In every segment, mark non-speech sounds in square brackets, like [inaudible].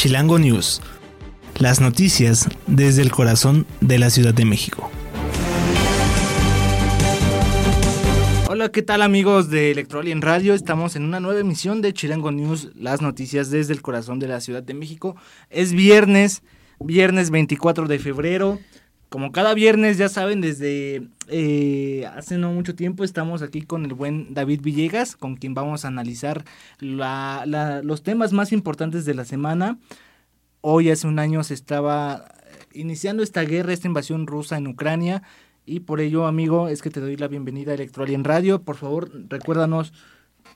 Chilango News. Las noticias desde el corazón de la Ciudad de México. Hola, ¿qué tal amigos de Electroalien Radio? Estamos en una nueva emisión de Chilango News, las noticias desde el corazón de la Ciudad de México. Es viernes, viernes 24 de febrero. Como cada viernes, ya saben, desde eh, hace no mucho tiempo estamos aquí con el buen David Villegas, con quien vamos a analizar los temas más importantes de la semana. Hoy, hace un año, se estaba iniciando esta guerra, esta invasión rusa en Ucrania. Y por ello, amigo, es que te doy la bienvenida a Electroalien Radio. Por favor, recuérdanos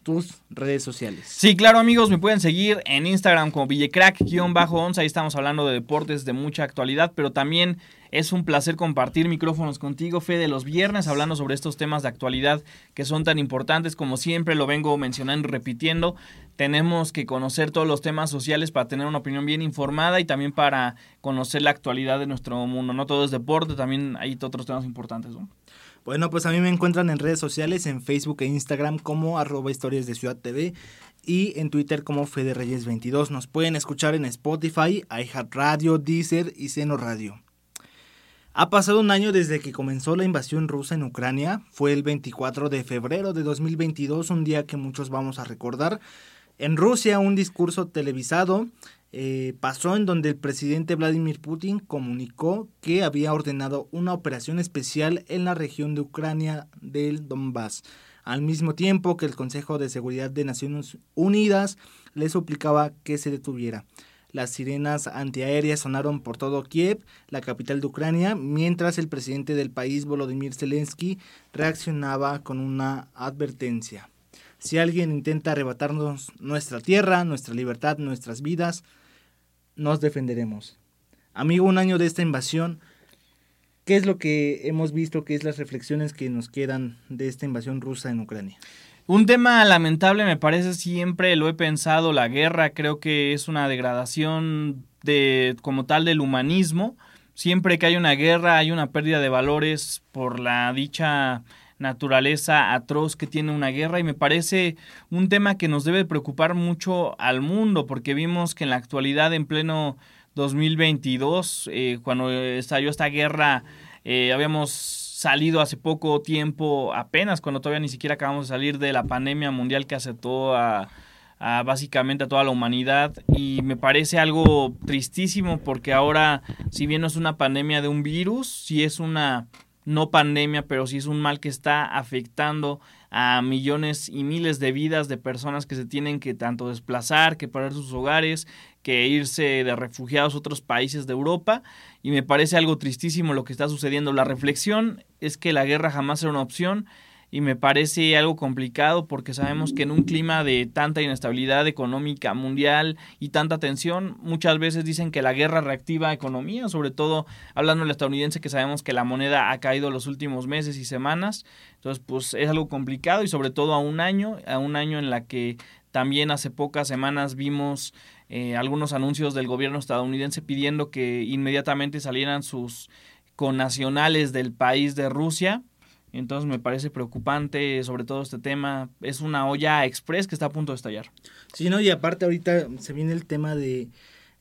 tus redes sociales. Sí, claro amigos, me pueden seguir en Instagram como villecrack-11, ahí estamos hablando de deportes de mucha actualidad, pero también es un placer compartir micrófonos contigo, Fede, los viernes, hablando sobre estos temas de actualidad que son tan importantes, como siempre lo vengo mencionando y repitiendo, tenemos que conocer todos los temas sociales para tener una opinión bien informada y también para conocer la actualidad de nuestro mundo, no todo es deporte, también hay otros temas importantes. Bueno, pues a mí me encuentran en redes sociales, en Facebook e Instagram como arroba historias de Ciudad TV y en Twitter como Fede Reyes 22. Nos pueden escuchar en Spotify, iHeartRadio, Deezer y Seno Radio. Ha pasado un año desde que comenzó la invasión rusa en Ucrania. Fue el 24 de febrero de 2022, un día que muchos vamos a recordar. En Rusia, un discurso televisado eh, pasó en donde el presidente Vladimir Putin comunicó que había ordenado una operación especial en la región de Ucrania del Donbass, al mismo tiempo que el Consejo de Seguridad de Naciones Unidas le suplicaba que se detuviera. Las sirenas antiaéreas sonaron por todo Kiev, la capital de Ucrania, mientras el presidente del país, Volodymyr Zelensky, reaccionaba con una advertencia. Si alguien intenta arrebatarnos nuestra tierra, nuestra libertad, nuestras vidas, nos defenderemos. Amigo, un año de esta invasión, ¿qué es lo que hemos visto? ¿Qué es las reflexiones que nos quedan de esta invasión rusa en Ucrania? Un tema lamentable me parece siempre, lo he pensado, la guerra creo que es una degradación de como tal del humanismo. Siempre que hay una guerra hay una pérdida de valores por la dicha naturaleza atroz que tiene una guerra y me parece un tema que nos debe preocupar mucho al mundo porque vimos que en la actualidad en pleno 2022 eh, cuando estalló esta guerra eh, habíamos salido hace poco tiempo apenas cuando todavía ni siquiera acabamos de salir de la pandemia mundial que aceptó a, a básicamente a toda la humanidad. Y me parece algo tristísimo porque ahora si bien no es una pandemia de un virus, si es una no pandemia, pero sí es un mal que está afectando a millones y miles de vidas de personas que se tienen que tanto desplazar, que parar sus hogares, que irse de refugiados a otros países de Europa. Y me parece algo tristísimo lo que está sucediendo. La reflexión es que la guerra jamás era una opción y me parece algo complicado porque sabemos que en un clima de tanta inestabilidad económica mundial y tanta tensión, muchas veces dicen que la guerra reactiva economía, sobre todo hablando del estadounidense que sabemos que la moneda ha caído los últimos meses y semanas, entonces pues es algo complicado y sobre todo a un año, a un año en la que también hace pocas semanas vimos eh, algunos anuncios del gobierno estadounidense pidiendo que inmediatamente salieran sus connacionales del país de Rusia entonces me parece preocupante sobre todo este tema. Es una olla express que está a punto de estallar. Sí, no, y aparte ahorita se viene el tema de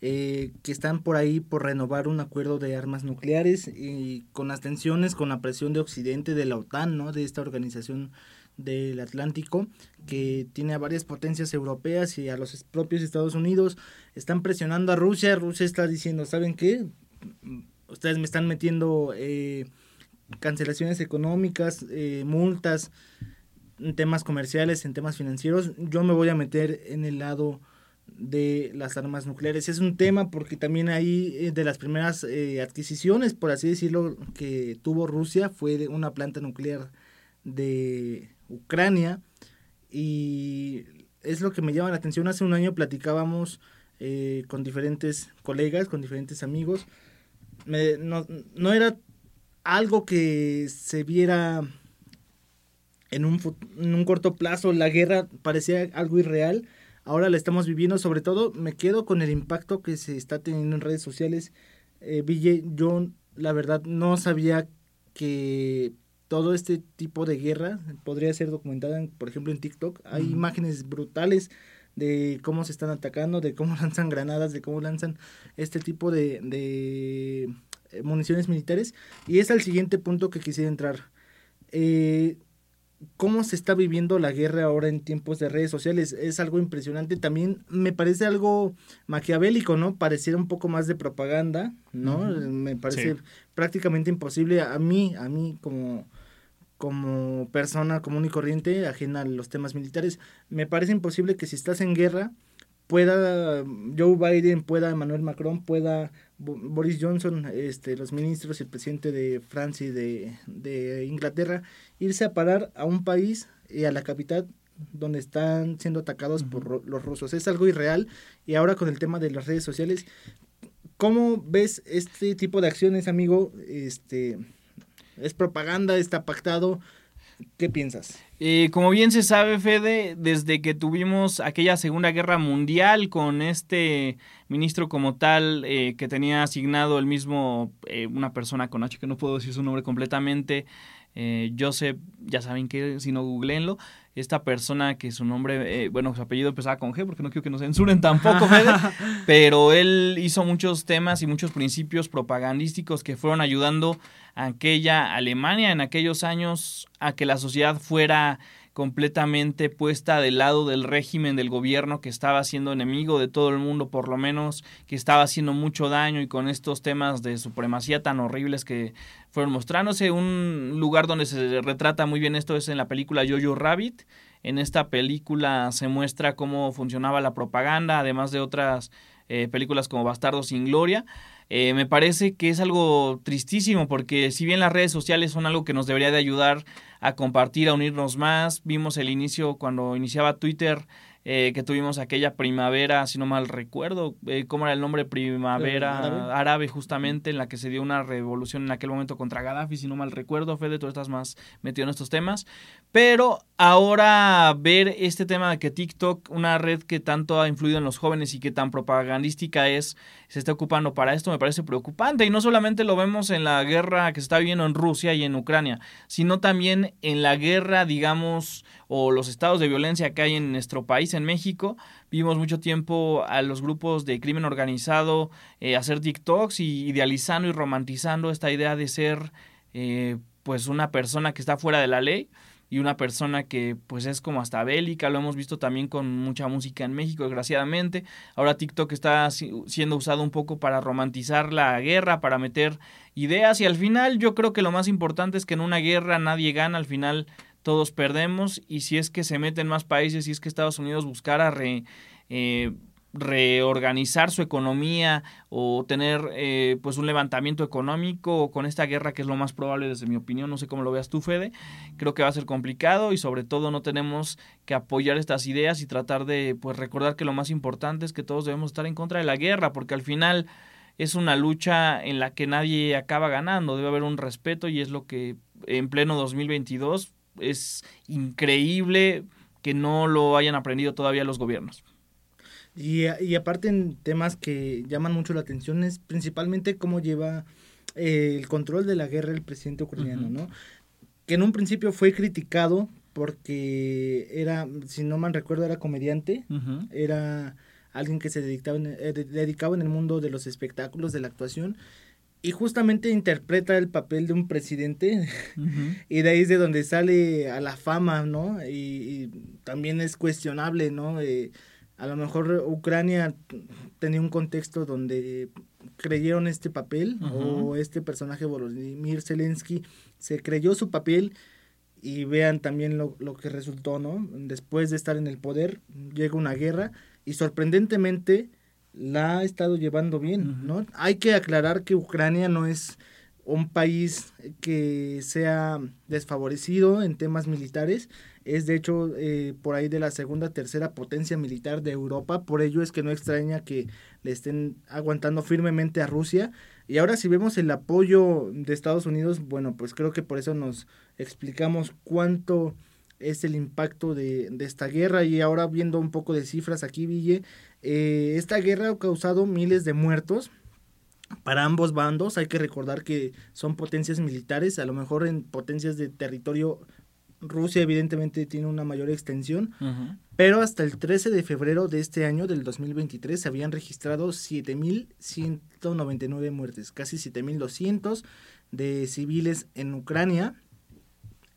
eh, que están por ahí por renovar un acuerdo de armas nucleares y con las tensiones, con la presión de Occidente, de la OTAN, ¿no? De esta organización del Atlántico, que tiene a varias potencias europeas y a los propios Estados Unidos, están presionando a Rusia. Rusia está diciendo, ¿saben qué? Ustedes me están metiendo... Eh, cancelaciones económicas, eh, multas, en temas comerciales, en temas financieros, yo me voy a meter en el lado de las armas nucleares. Es un tema porque también ahí eh, de las primeras eh, adquisiciones, por así decirlo, que tuvo Rusia fue de una planta nuclear de Ucrania y es lo que me llama la atención. Hace un año platicábamos con diferentes colegas, con diferentes amigos. no, no era algo que se viera en un, en un corto plazo, la guerra parecía algo irreal, ahora la estamos viviendo, sobre todo me quedo con el impacto que se está teniendo en redes sociales. Eh, Ville, yo la verdad no sabía que todo este tipo de guerra podría ser documentada, por ejemplo, en TikTok. Hay imágenes brutales de cómo se están atacando, de cómo [laughs] lanzan granadas, de cómo lanzan este tipo de, de municiones militares. Y es al siguiente punto que quisiera entrar. Eh, cómo se está viviendo la guerra ahora en tiempos de redes sociales. Es algo impresionante. También me parece algo maquiavélico, ¿no? Pareciera un poco más de propaganda, ¿no? Me parece prácticamente imposible a mí, a mí como como persona común y corriente, ajena a los temas militares, me parece imposible que si estás en guerra pueda Joe Biden, pueda Emmanuel Macron, pueda Boris Johnson, este, los ministros y el presidente de Francia y de, de Inglaterra, irse a parar a un país y a la capital donde están siendo atacados por los rusos. Es algo irreal y ahora con el tema de las redes sociales, ¿cómo ves este tipo de acciones, amigo? Este, ¿Es propaganda? ¿Está pactado? ¿Qué piensas? Eh, como bien se sabe, Fede, desde que tuvimos aquella Segunda Guerra Mundial con este ministro como tal eh, que tenía asignado el mismo, eh, una persona con H que no puedo decir su nombre completamente, Joseph, ya saben que si no googleenlo, esta persona que su nombre, bueno, su apellido empezaba con G, porque no quiero que nos censuren tampoco, Fede, [laughs] pero él hizo muchos temas y muchos principios propagandísticos que fueron ayudando aquella Alemania en aquellos años a que la sociedad fuera completamente puesta del lado del régimen del gobierno que estaba siendo enemigo de todo el mundo, por lo menos que estaba haciendo mucho daño y con estos temas de supremacía tan horribles que fueron mostrándose. Un lugar donde se retrata muy bien esto es en la película Jojo Rabbit. En esta película se muestra cómo funcionaba la propaganda, además de otras eh, películas como Bastardo sin Gloria. Eh, me parece que es algo tristísimo porque si bien las redes sociales son algo que nos debería de ayudar a compartir, a unirnos más, vimos el inicio cuando iniciaba Twitter eh, que tuvimos aquella primavera, si no mal recuerdo, eh, ¿cómo era el nombre? Primavera árabe? justamente, en la que se dio una revolución en aquel momento contra Gaddafi, si no mal recuerdo, Fede, tú estás más metido en estos temas. Pero ahora ver este tema de que TikTok, una red que tanto ha influido en los jóvenes y que tan propagandística es, se está ocupando para esto, me parece preocupante. Y no solamente lo vemos en la guerra que se está viviendo en Rusia y en Ucrania, sino también en la guerra, digamos, o los estados de violencia que hay en nuestro país, en México. Vimos mucho tiempo a los grupos de crimen organizado eh, hacer TikToks y idealizando y romantizando esta idea de ser eh, pues una persona que está fuera de la ley y una persona que pues es como hasta bélica, lo hemos visto también con mucha música en México, desgraciadamente. Ahora TikTok está siendo usado un poco para romantizar la guerra, para meter ideas y al final yo creo que lo más importante es que en una guerra nadie gana, al final todos perdemos y si es que se meten más países, si es que Estados Unidos buscara re, eh, reorganizar su economía o tener eh, pues un levantamiento económico con esta guerra que es lo más probable desde mi opinión, no sé cómo lo veas tú Fede, creo que va a ser complicado y sobre todo no tenemos que apoyar estas ideas y tratar de pues recordar que lo más importante es que todos debemos estar en contra de la guerra porque al final es una lucha en la que nadie acaba ganando, debe haber un respeto y es lo que en pleno 2022 es increíble que no lo hayan aprendido todavía los gobiernos. Y, y aparte en temas que llaman mucho la atención es principalmente cómo lleva eh, el control de la guerra el presidente ucraniano, ¿no? Que en un principio fue criticado porque era, si no mal recuerdo, era comediante, era alguien que se dedicaba eh, dedicaba en el mundo de los espectáculos, de la actuación, y justamente interpreta el papel de un presidente [laughs] y de ahí es de donde sale a la fama, ¿no? Y, también es cuestionable, ¿no? Eh, a lo mejor Ucrania tenía un contexto donde creyeron este papel o este personaje Volodymyr Zelensky se creyó su papel y vean también lo, lo que resultó, ¿no? Después de estar en el poder llega una guerra y sorprendentemente la ha estado llevando bien, ¿no? Hay que aclarar que Ucrania no es un país que sea desfavorecido en temas militares, es de hecho eh, por ahí de la segunda, tercera potencia militar de Europa, por ello es que no extraña que le estén aguantando firmemente a Rusia. Y ahora si vemos el apoyo de Estados Unidos, bueno, pues creo que por eso nos explicamos cuánto es el impacto de, de esta guerra y ahora viendo un poco de cifras aquí, Ville, eh, esta guerra ha causado miles de muertos para ambos bandos. Hay que recordar que son potencias militares, a lo mejor en potencias de territorio Rusia evidentemente tiene una mayor extensión, pero hasta el 13 de febrero de este año, del 2023, se habían registrado 7.199 muertes, casi 7.200 de civiles en Ucrania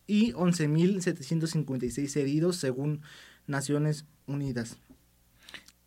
y 11.756 heridos según Naciones Unidas.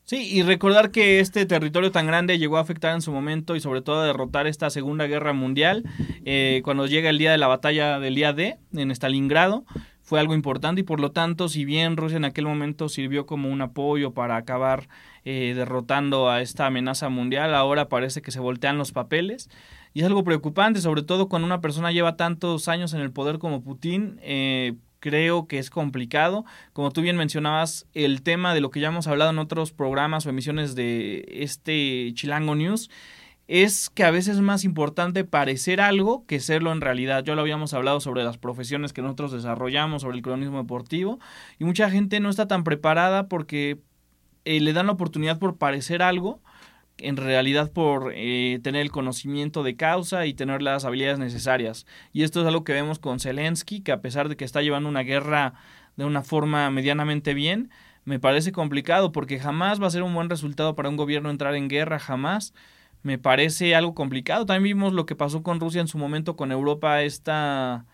Sí, y recordar que este territorio tan grande llegó a afectar en su momento y sobre todo a derrotar esta Segunda Guerra Mundial eh, cuando llega el día de la batalla del día D en Stalingrado. Fue algo importante y por lo tanto, si bien Rusia en aquel momento sirvió como un apoyo para acabar eh, derrotando a esta amenaza mundial, ahora parece que se voltean los papeles. Y es algo preocupante, sobre todo cuando una persona lleva tantos años en el poder como Putin. Eh, creo que es complicado. Como tú bien mencionabas, el tema de lo que ya hemos hablado en otros programas o emisiones de este Chilango News es que a veces es más importante parecer algo que serlo en realidad. Ya lo habíamos hablado sobre las profesiones que nosotros desarrollamos, sobre el cronismo deportivo, y mucha gente no está tan preparada porque eh, le dan la oportunidad por parecer algo en realidad por eh, tener el conocimiento de causa y tener las habilidades necesarias. Y esto es algo que vemos con Zelensky, que a pesar de que está llevando una guerra de una forma medianamente bien, me parece complicado porque jamás va a ser un buen resultado para un gobierno entrar en guerra, jamás. Me parece algo complicado. También vimos lo que pasó con Rusia en su momento, con Europa, esta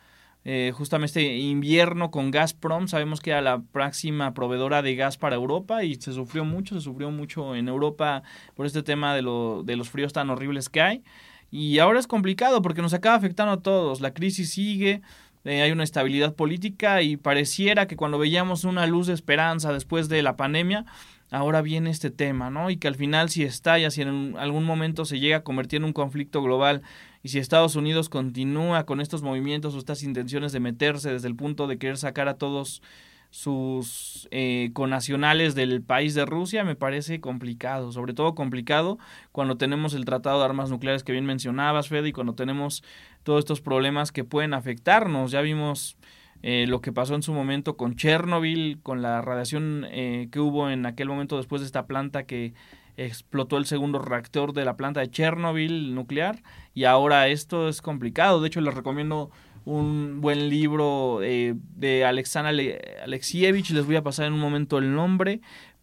eh, justamente este invierno con Gazprom. Sabemos que era la próxima proveedora de gas para Europa y se sufrió mucho, se sufrió mucho en Europa por este tema de, lo, de los fríos tan horribles que hay. Y ahora es complicado porque nos acaba afectando a todos. La crisis sigue, eh, hay una estabilidad política y pareciera que cuando veíamos una luz de esperanza después de la pandemia, ahora viene este tema, ¿no? Y que al final si estalla, si en algún momento se llega a convertir en un conflicto global y si Estados Unidos continúa con estos movimientos o estas intenciones de meterse desde el punto de querer sacar a todos sus eh, conacionales del país de Rusia me parece complicado, sobre todo complicado cuando tenemos el tratado de armas nucleares que bien mencionabas, Fede, y cuando tenemos todos estos problemas que pueden afectarnos. Ya vimos eh, lo que pasó en su momento con Chernobyl, con la radiación eh, que hubo en aquel momento después de esta planta que explotó el segundo reactor de la planta de Chernobyl nuclear y ahora esto es complicado. De hecho, les recomiendo un buen libro eh, de Alexandra Alexievich, les voy a pasar en un momento el nombre,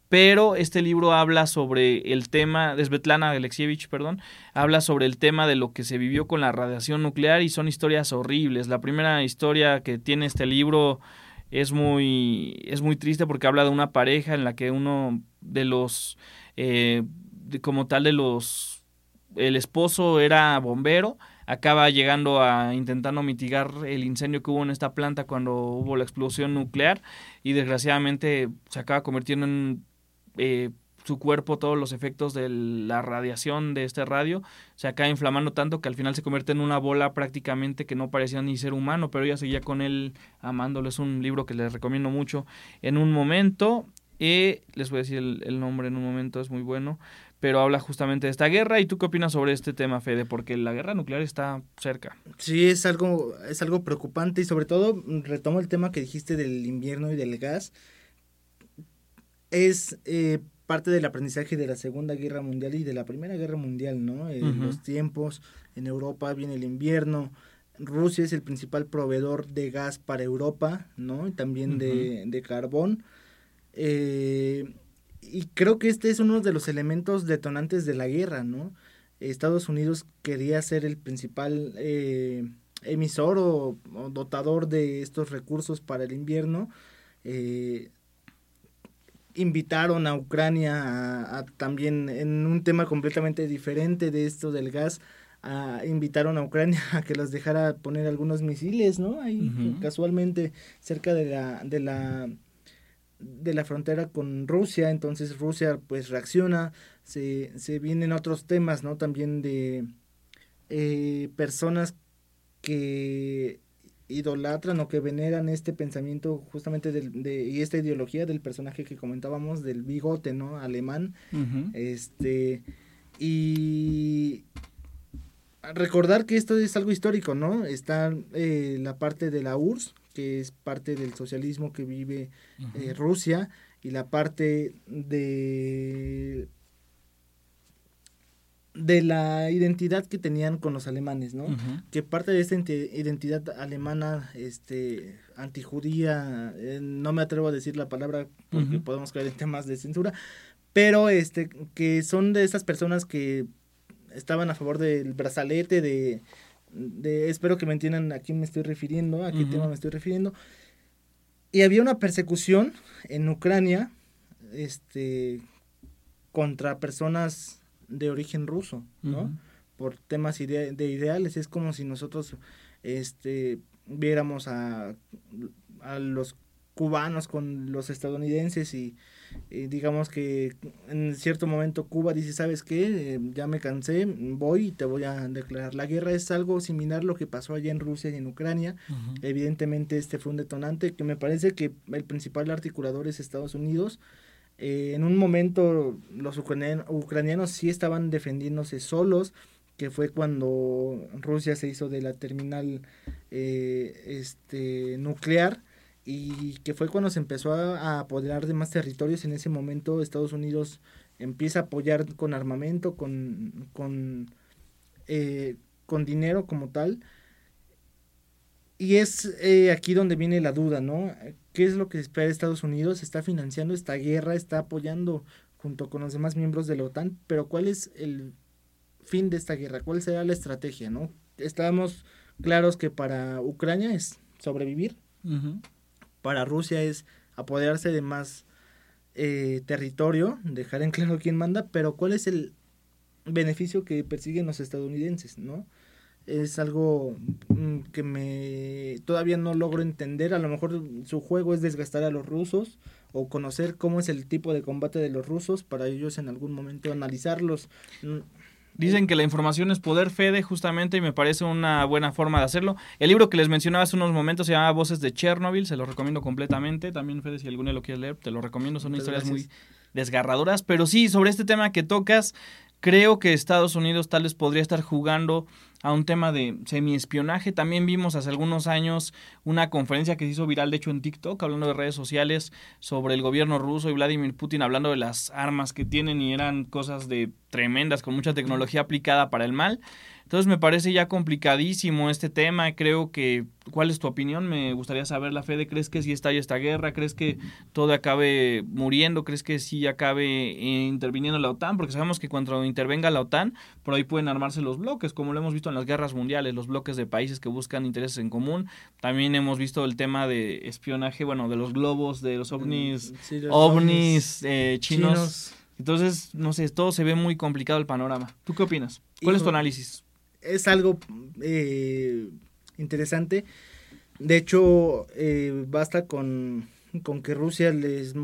pero este libro habla sobre el tema, de Svetlana Alexievich, perdón, habla sobre el tema de lo que se vivió con la radiación nuclear y son historias horribles. La primera historia que tiene este libro es muy, es muy triste porque habla de una pareja en la que uno de los eh, como tal de los, el esposo era bombero, acaba llegando a intentando mitigar el incendio que hubo en esta planta cuando hubo la explosión nuclear y desgraciadamente se acaba convirtiendo en eh, su cuerpo todos los efectos de la radiación de este radio se acaba inflamando tanto que al final se convierte en una bola prácticamente que no parecía ni ser humano pero ella seguía con él amándolo. Es un libro que les recomiendo mucho. En un momento y les voy a decir el, nombre en un momento, es muy bueno, pero habla justamente de esta guerra. ¿Y tú qué opinas sobre este tema, Fede? Porque la guerra nuclear está cerca. Sí, es algo, es algo preocupante y sobre todo retomo el tema que dijiste del invierno y del gas. Es eh, parte del aprendizaje de la Segunda Guerra Mundial y de la Primera Guerra Mundial, ¿no? En los tiempos, en Europa viene el invierno, Rusia es el principal proveedor de gas para Europa, ¿no? Y también de, de carbón eh, y creo que este es uno de los elementos detonantes de la guerra, ¿no? Estados Unidos quería ser el principal eh, emisor o, dotador de estos recursos para el invierno. Eh, invitaron a Ucrania a, también en un tema completamente diferente de esto del gas. A, invitaron a Ucrania [laughs] a que los dejara poner algunos misiles, ¿no? Ahí casualmente cerca de la, de la de la frontera con Rusia, entonces Rusia pues reacciona, se, se vienen otros temas, ¿no? También de eh, personas que idolatran o que veneran este pensamiento justamente de, y esta ideología del personaje que comentábamos del bigote, ¿no? Alemán, este, y recordar que esto es algo histórico, ¿no? Está eh, la parte de la URSS, que es parte del socialismo que vive eh, Rusia, y la parte de de la identidad que tenían con los alemanes, ¿no? Que parte de esta identidad alemana, este, antijudía, eh, no me atrevo a decir la palabra porque podemos caer en temas de censura, pero este, que son de esas personas que estaban a favor del brazalete, de, de espero que me entiendan a quién me estoy refiriendo, a qué tema me estoy refiriendo. Y había una persecución en Ucrania, este, contra personas de origen ruso, ¿no? Por temas de ideales. Es como si nosotros este, viéramos a, a los cubanos con los estadounidenses y, digamos que en cierto momento Cuba dice, ¿sabes qué? Eh, ya me cansé, voy y te voy a declarar. La guerra es algo similar a lo que pasó allá en Rusia y en Ucrania. Evidentemente este fue un detonante que me parece que el principal articulador es Estados Unidos eh, en un momento los ucranianos, sí estaban defendiéndose solos, que fue cuando Rusia se hizo de la terminal eh, este, nuclear y que fue cuando se empezó a, apoderar de más territorios. En ese momento Estados Unidos empieza a apoyar con armamento, con, con, eh, con dinero como tal. Y es aquí donde viene la duda, ¿no? ¿Qué es lo que espera Estados Unidos? Está financiando esta guerra, está apoyando junto con los demás miembros de la OTAN, pero ¿cuál es el fin de esta guerra? ¿Cuál será la estrategia? ¿no? Estamos claros que para Ucrania es sobrevivir, para Rusia es apoderarse de más eh, territorio, dejar en claro quién manda, pero ¿cuál es el beneficio que persiguen los estadounidenses? ¿no? es algo mm, que me todavía no logro entender. A lo mejor su juego es desgastar a los rusos o conocer cómo es el tipo de combate de los rusos para ellos en algún momento analizarlos. Dicen que la información es poder, Fede, justamente, y me parece una buena forma de hacerlo. El libro que les mencionaba hace unos momentos se llama Voces de Chernobyl, se lo recomiendo completamente. También, Fede, si alguno lo quiere leer, te lo recomiendo. Son historias muy desgarradoras. Pero sí, sobre este tema que tocas, creo que Estados Unidos tal vez podría estar jugando a un tema de semi-espionaje. También vimos hace algunos años una conferencia que se hizo viral, de hecho, en TikTok, hablando de redes sociales sobre el gobierno ruso y Vladimir Putin hablando de las armas que tienen y eran cosas de tremendas, con mucha tecnología aplicada para el mal. Entonces me parece ya complicadísimo este tema. Creo que, ¿cuál es tu opinión? Me gustaría saber la fe de, ¿crees que sí estalla esta guerra? ¿Crees que todo acabe muriendo? ¿Crees que sí acabe eh, interviniendo la OTAN? Porque sabemos que cuando intervenga la OTAN, por ahí pueden armarse los bloques, como lo hemos visto en las guerras mundiales, los bloques de países que buscan intereses en común. También hemos visto el tema de espionaje, bueno, de los globos, de los ovnis, ovnis, eh, chinos. Entonces, no sé, todo se ve muy complicado el panorama. ¿Tú qué opinas? ¿Cuál es tu análisis? Es algo eh, interesante. De hecho, eh, basta con, con, que Rusia les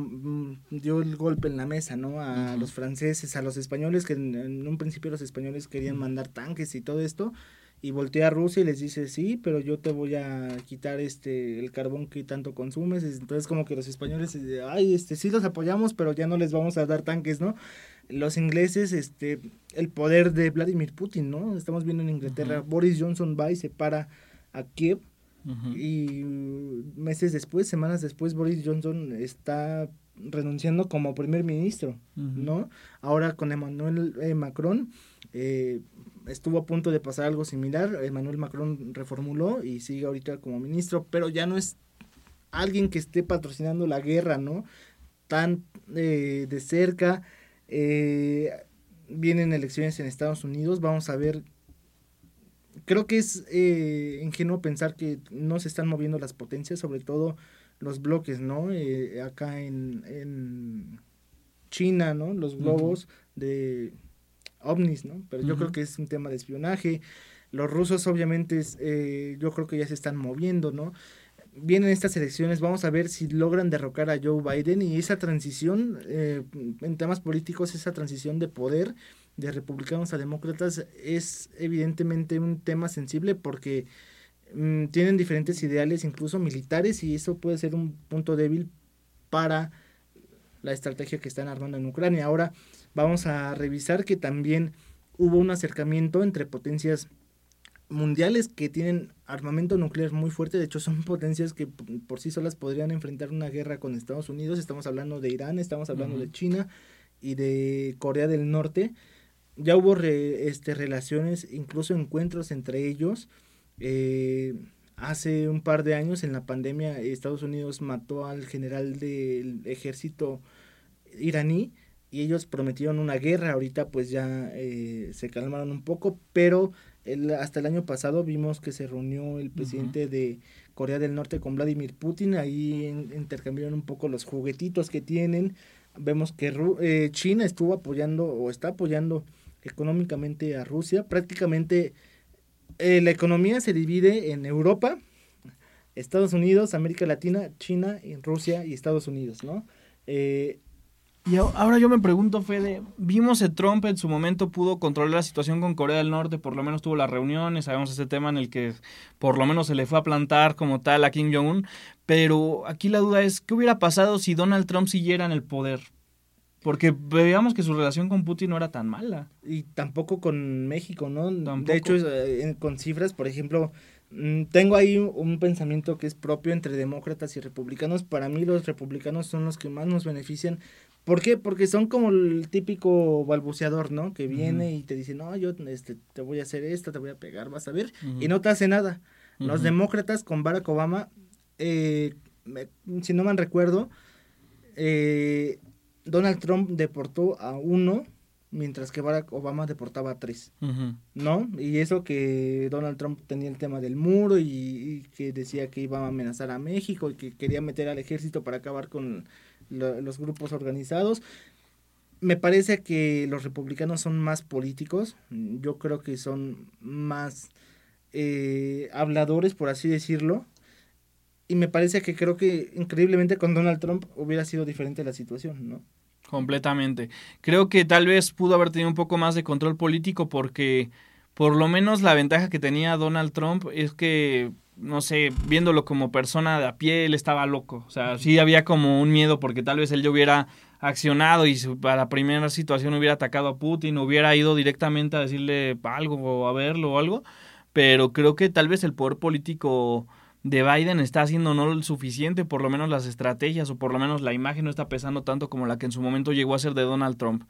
dio el golpe en la mesa, ¿no? A los franceses, a los españoles, que en, un principio los españoles querían mandar tanques y todo esto, y voltea a Rusia y les dice, sí, pero yo te voy a quitar este el carbón que tanto consumes. Entonces como que los españoles, ay, este, sí los apoyamos, pero ya no les vamos a dar tanques, ¿no? Los ingleses, este, el poder de Vladimir Putin, ¿no? Estamos viendo en Inglaterra, Boris Johnson va y se para a Kiev y meses después, semanas después, Boris Johnson está renunciando como primer ministro, ¿no? Ahora con Emmanuel eh, Macron eh, estuvo a punto de pasar algo similar, Emmanuel Macron reformuló y sigue ahorita como ministro, pero ya no es alguien que esté patrocinando la guerra, ¿no? Tan eh, de cerca, eh, vienen elecciones en Estados Unidos, vamos a ver. Creo que es eh, ingenuo pensar que no se están moviendo las potencias, sobre todo los bloques, ¿no? Eh, acá en, en, China, ¿no? Los globos de ovnis, ¿no? Pero yo creo que es un tema de espionaje. Los rusos obviamente eh, yo creo que ya se están moviendo, ¿no? Vienen estas elecciones, vamos a ver si logran derrocar a Joe Biden y esa transición eh, en temas políticos, esa transición de poder de republicanos a demócratas es evidentemente un tema sensible porque mm, tienen diferentes ideales, incluso militares, y eso puede ser un punto débil para la estrategia que están armando en Ucrania. Ahora vamos a revisar que también hubo un acercamiento entre potencias mundiales que tienen armamento nuclear muy fuerte, de hecho son [laughs] potencias que por sí solas podrían enfrentar una guerra con Estados Unidos, estamos hablando de Irán, estamos hablando de China y de Corea del Norte, ya hubo este, relaciones, incluso encuentros entre ellos. Eh, hace un par de años en la pandemia Estados Unidos mató al general del ejército iraní y ellos prometieron una guerra, ahorita pues ya eh, se calmaron un poco, pero hasta el año pasado vimos que se reunió el presidente de Corea del Norte con Vladimir Putin, ahí intercambiaron un poco los juguetitos que tienen, vemos que eh, China estuvo apoyando o está apoyando económicamente a Rusia, prácticamente eh, la economía se divide en Europa, Estados Unidos, América Latina, China, Rusia y Estados Unidos, ¿no? Eh, y ahora yo me pregunto, Fede, vimos que Trump en su momento pudo controlar la situación con Corea del Norte, por lo menos tuvo las reuniones, sabemos ese tema en el que por lo menos se le fue a plantar como tal a Kim Jong-un, pero aquí la duda es, ¿qué hubiera pasado si Donald Trump siguiera en el poder? Porque veíamos que su relación con Putin no era tan mala. Y tampoco con México, ¿no? De hecho, eh, con cifras, por ejemplo, mm, tengo ahí un pensamiento que es propio entre demócratas y republicanos. Para mí los republicanos son los que más nos benefician ¿Por qué? Porque son como el típico balbuceador, ¿no? Que viene y te dice, no, yo este, te voy a hacer esto, te voy a pegar, vas a ver, y no te hace nada. Los demócratas con Barack Obama, eh, si no me recuerdo, eh, Donald Trump deportó a uno, mientras que Barack Obama deportaba a tres, ¿no? Y eso que Donald Trump tenía el tema del muro y, y, que decía que iba a amenazar a México y que quería meter al ejército para acabar con los grupos organizados. Me parece que los republicanos son más políticos, yo creo que son más eh, habladores, por así decirlo, y me parece que creo que increíblemente con Donald Trump hubiera sido diferente la situación, ¿no? Completamente. Creo que tal vez pudo haber tenido un poco más de control político porque por lo menos la ventaja que tenía Donald Trump es que no sé, viéndolo como persona de a pie, él estaba loco. O sea, sí había como un miedo porque tal vez él ya hubiera accionado y para la primera situación hubiera atacado a Putin, hubiera ido directamente a decirle algo o a verlo o algo. Pero creo que tal vez el poder político de Biden está haciendo no lo suficiente, por lo menos las estrategias o por lo menos la imagen no está pesando tanto como la que en su momento llegó a ser de Donald Trump.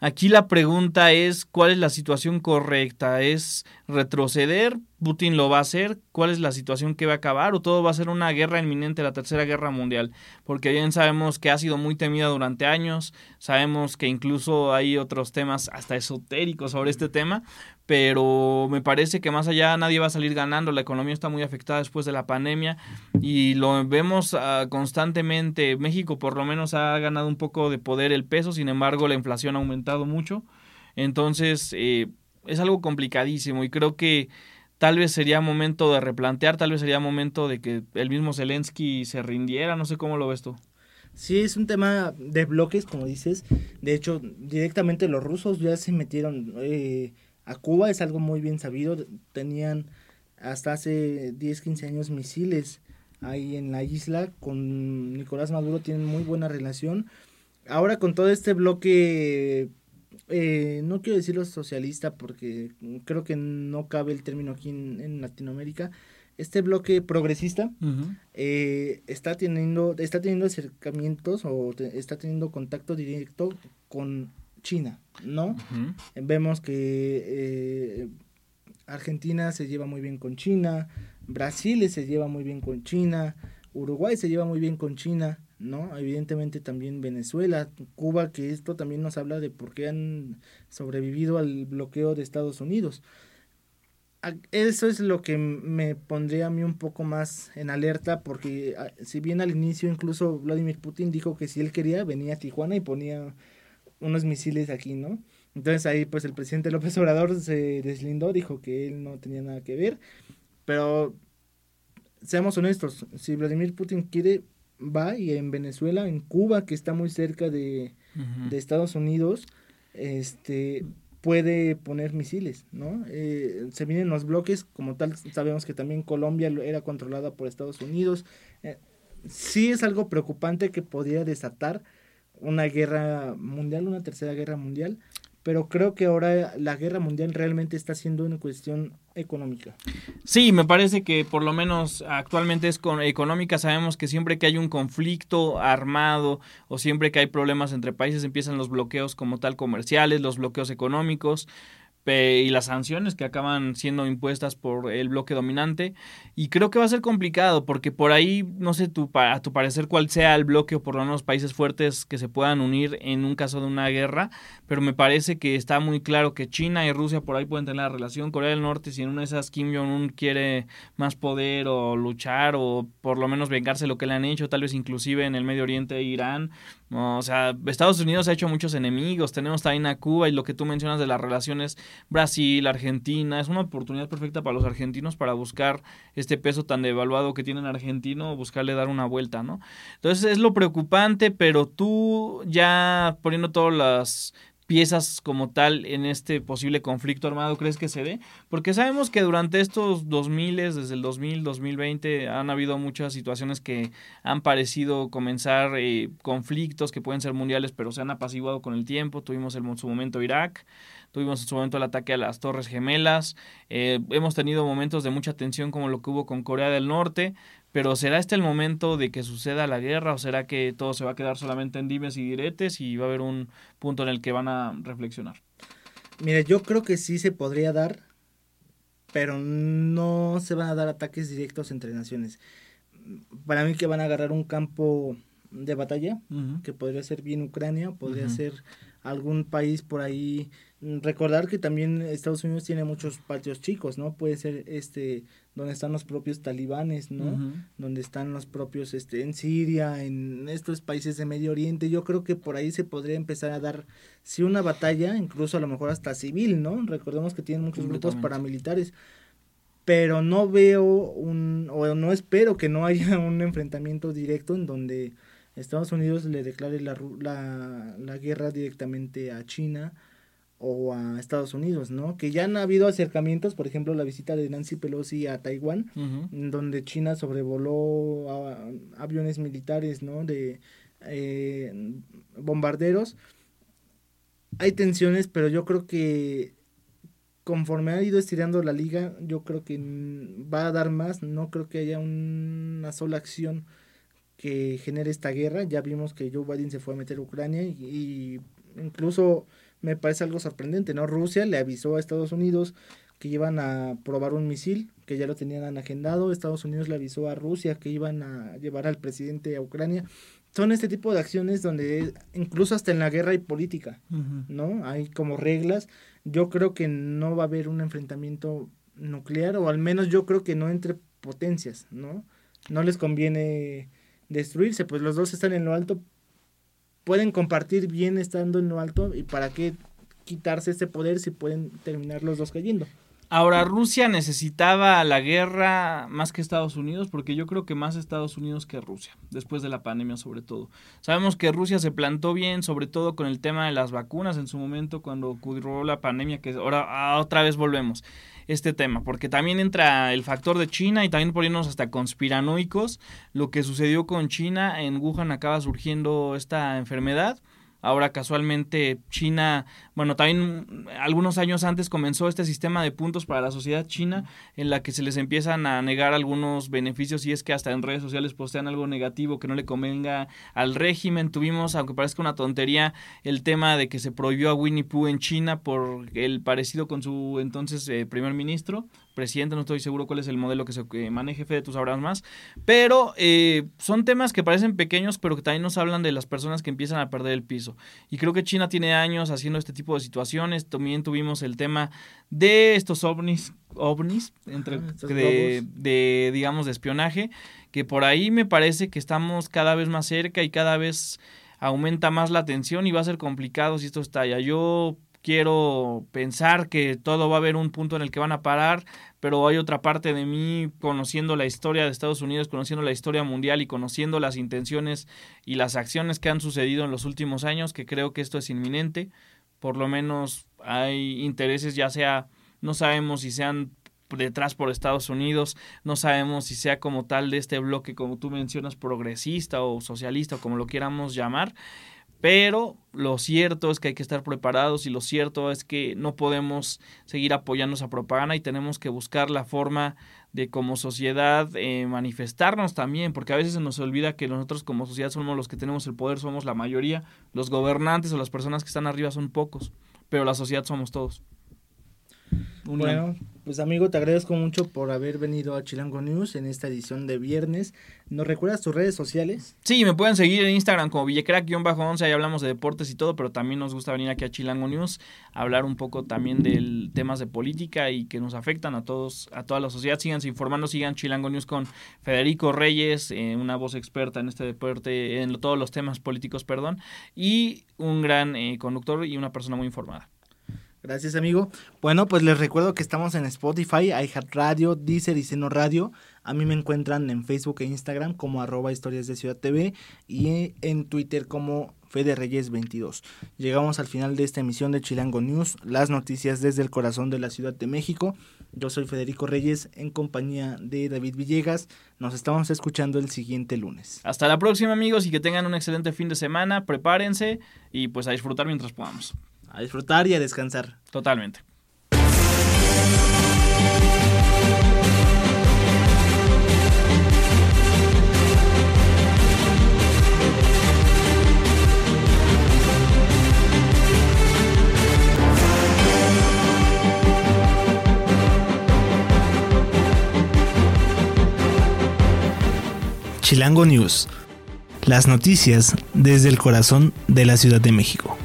Aquí la pregunta es, ¿cuál es la situación correcta? ¿Es retroceder? ¿Putin lo va a hacer? ¿Cuál es la situación que va a acabar? ¿O todo va a ser una guerra inminente, la tercera guerra mundial? Porque bien sabemos que ha sido muy temida durante años, sabemos que incluso hay otros temas hasta esotéricos sobre este tema, pero me parece que más allá nadie va a salir ganando, la economía está muy afectada después de la pandemia y lo vemos uh, constantemente, México por lo menos ha ganado un poco de poder el peso, sin embargo la inflación ha aumentado mucho, entonces eh, es algo complicadísimo y creo que tal vez sería momento de replantear, tal vez sería momento de que el mismo Zelensky se rindiera, no sé cómo lo ves tú. Sí, es un tema de bloques, como dices. De hecho, directamente los rusos ya se metieron eh, a Cuba es algo muy bien sabido. Tenían hasta hace 10, 15 años misiles ahí en la isla. Con Nicolás Maduro tienen muy buena relación. Ahora con todo este bloque, eh, no quiero decirlo socialista porque creo que no cabe el término aquí en, Latinoamérica. Este bloque progresista eh, está teniendo está teniendo acercamientos o está teniendo contacto directo con China, ¿no? Vemos que eh, Argentina se lleva muy bien con China, Brasil se lleva muy bien con China, Uruguay se lleva muy bien con China, ¿no? Evidentemente también Venezuela, Cuba, que esto también nos habla de por qué han sobrevivido al bloqueo de Estados Unidos. Eso es lo que me pondría a mí un poco más en alerta, porque ah, si bien al inicio incluso Vladimir Putin dijo que si él quería venía a Tijuana y ponía unos misiles aquí, ¿no? Entonces ahí pues el presidente López Obrador se deslindó, dijo que él no tenía nada que ver, pero seamos honestos, si Vladimir Putin quiere, va y en Venezuela, en Cuba, que está muy cerca de, Estados Unidos, este puede poner misiles, ¿no? Eh, se vienen los bloques, como tal, sabemos que también Colombia era controlada por Estados Unidos. Eh, sí es algo preocupante que podría desatar una guerra mundial, una tercera guerra mundial. Pero creo que ahora la guerra mundial realmente está siendo una cuestión económica. Sí, me parece que por lo menos actualmente es con económica. Sabemos que siempre que hay un conflicto armado o siempre que hay problemas entre países empiezan los bloqueos como tal comerciales, los bloqueos económicos y las sanciones que acaban siendo impuestas por el bloque dominante. Y creo que va a ser complicado porque por ahí, no sé tu, a tu parecer cuál sea el bloque o por lo menos países fuertes que se puedan unir en un caso de una guerra, pero me parece que está muy claro que China y Rusia por ahí pueden tener la relación. Corea del Norte, si en una de esas Kim Jong-un quiere más poder o luchar o por lo menos vengarse lo que le han hecho, tal vez inclusive en el Medio Oriente, Irán, o sea, Estados Unidos ha hecho muchos enemigos, tenemos también a Cuba y lo que tú mencionas de las relaciones Brasil, Argentina, es una oportunidad perfecta para los argentinos para buscar este peso tan devaluado que tienen argentino, buscarle dar una vuelta, ¿no? Entonces es lo preocupante, pero tú ya poniendo todas las piezas como tal en este posible conflicto armado crees que se dé? Porque sabemos que durante estos 2000, desde el 2000, 2020, han habido muchas situaciones que han parecido comenzar eh, conflictos que pueden ser mundiales, pero se han apaciguado con el tiempo. Tuvimos en su momento Irak, tuvimos en su momento el ataque a las Torres Gemelas, eh, hemos tenido momentos de mucha tensión como lo que hubo con Corea del Norte, pero ¿será este el momento de que suceda la guerra o será que todo se va a quedar solamente en dimes y diretes y va a haber un punto en el que van a reflexionar? Mira, yo creo que sí se podría dar, pero no se van a dar ataques directos entre naciones. Para mí que van a agarrar un campo de batalla, que podría ser bien Ucrania, podría ser algún país por ahí. Recordar que también Estados Unidos tiene muchos patios chicos, ¿no? Puede ser este donde están los propios talibanes, ¿no? Donde están los propios este en Siria, en estos países de Medio Oriente. Yo creo que por ahí se podría empezar a dar sí una batalla, incluso a lo mejor hasta civil, ¿no? Recordemos que tienen muchos grupos paramilitares. Pero no veo un o no espero que no haya [laughs] un enfrentamiento directo en donde Estados Unidos le declare la, la, la guerra directamente a China o a Estados Unidos, ¿no? Que ya han habido acercamientos, por ejemplo, la visita de Nancy Pelosi a Taiwán, donde China sobrevoló aviones militares, ¿no? De eh, bombarderos. Hay tensiones, pero yo creo que conforme ha ido estirando la liga, yo creo que va a dar más, no creo que haya una sola acción que genere esta guerra. Ya vimos que Joe Biden se fue a meter a Ucrania y incluso me parece algo sorprendente, ¿no? Rusia le avisó a Estados Unidos que iban a probar un misil, que ya lo tenían agendado, Estados Unidos le avisó a Rusia que iban a llevar al presidente a Ucrania. Son este tipo de acciones donde incluso hasta en la guerra hay política, ¿no? Hay como reglas. Yo creo que no va a haber un enfrentamiento nuclear, o al menos yo creo que no entre potencias, ¿no? No les conviene destruirse, pues los dos están en lo alto, pueden compartir bien estando en lo alto y para qué quitarse este poder si pueden terminar los dos cayendo. Ahora, Rusia necesitaba la guerra más que Estados Unidos, porque yo creo que más Estados Unidos que Rusia, después de la pandemia sobre todo. Sabemos que Rusia se plantó bien, sobre todo con el tema de las vacunas en su momento, cuando ocurrió la pandemia, que ahora ah, otra vez volvemos este tema, porque también entra el factor de China y también poniéndonos hasta conspiranoicos, lo que sucedió con China, en Wuhan acaba surgiendo esta enfermedad Ahora casualmente China, bueno, también algunos años antes comenzó este sistema de puntos para la sociedad china en la que se les empiezan a negar algunos beneficios y es que hasta en redes sociales postean algo negativo que no le convenga al régimen. Tuvimos, aunque parezca una tontería, el tema de que se prohibió a Winnie Pooh en China por el parecido con su entonces eh, primer ministro presidente, no estoy seguro cuál es el modelo que se maneje, Fede, tú sabrás más, pero eh, son temas que parecen pequeños, pero que también nos hablan de las personas que empiezan a perder el piso. Y creo que China tiene años haciendo este tipo de situaciones, también tuvimos el tema de estos ovnis, ovnis, entre, de, de, digamos, de espionaje, que por ahí me parece que estamos cada vez más cerca y cada vez aumenta más la tensión y va a ser complicado si esto estalla. Yo quiero pensar que todo va a haber un punto en el que van a parar, pero hay otra parte de mí conociendo la historia de Estados Unidos, conociendo la historia mundial y conociendo las intenciones y las acciones que han sucedido en los últimos años, que creo que esto es inminente. Por lo menos hay intereses, ya sea, no sabemos si sean detrás por Estados Unidos, no sabemos si sea como tal de este bloque, como tú mencionas, progresista o socialista, o como lo queramos llamar, Pero lo cierto es que hay que estar preparados y lo cierto es que no podemos seguir apoyando esa propaganda y tenemos que buscar la forma de como sociedad eh, manifestarnos también, porque a veces se nos olvida que nosotros como sociedad somos los que tenemos el poder, somos la mayoría, los gobernantes o las personas que están arriba son pocos, pero la sociedad somos todos. Bueno, pues amigo, te agradezco mucho por haber venido a Chilango News en esta edición de viernes. ¿Nos recuerdas tus redes sociales? Sí, me pueden seguir en Instagram como Villecrack-11, ahí hablamos de deportes y todo, pero también nos gusta venir aquí a Chilango News a hablar un poco también de temas de política y que nos afectan a todos, a toda la sociedad. Síganse informando, sigan Chilango News con Federico Reyes, eh, una voz experta en este deporte, en todos los temas políticos, perdón, y un gran eh, conductor y una persona muy informada. Gracias, amigo. Bueno, pues les recuerdo que estamos en Spotify, iHeartRadio, Deezer y Seno Radio. A mí me encuentran en Facebook e Instagram como arroba historias de Ciudad TV y en Twitter como Fede Reyes 22. Llegamos al final de esta emisión de Chilango News, las noticias desde el corazón de la Ciudad de México. Yo soy Federico Reyes en compañía de David Villegas. Nos estamos escuchando el siguiente lunes. Hasta la próxima amigos y que tengan un excelente fin de semana. Prepárense y pues a disfrutar mientras podamos a disfrutar y a descansar. Totalmente. Chilango News. Las noticias desde el corazón de la Ciudad de México.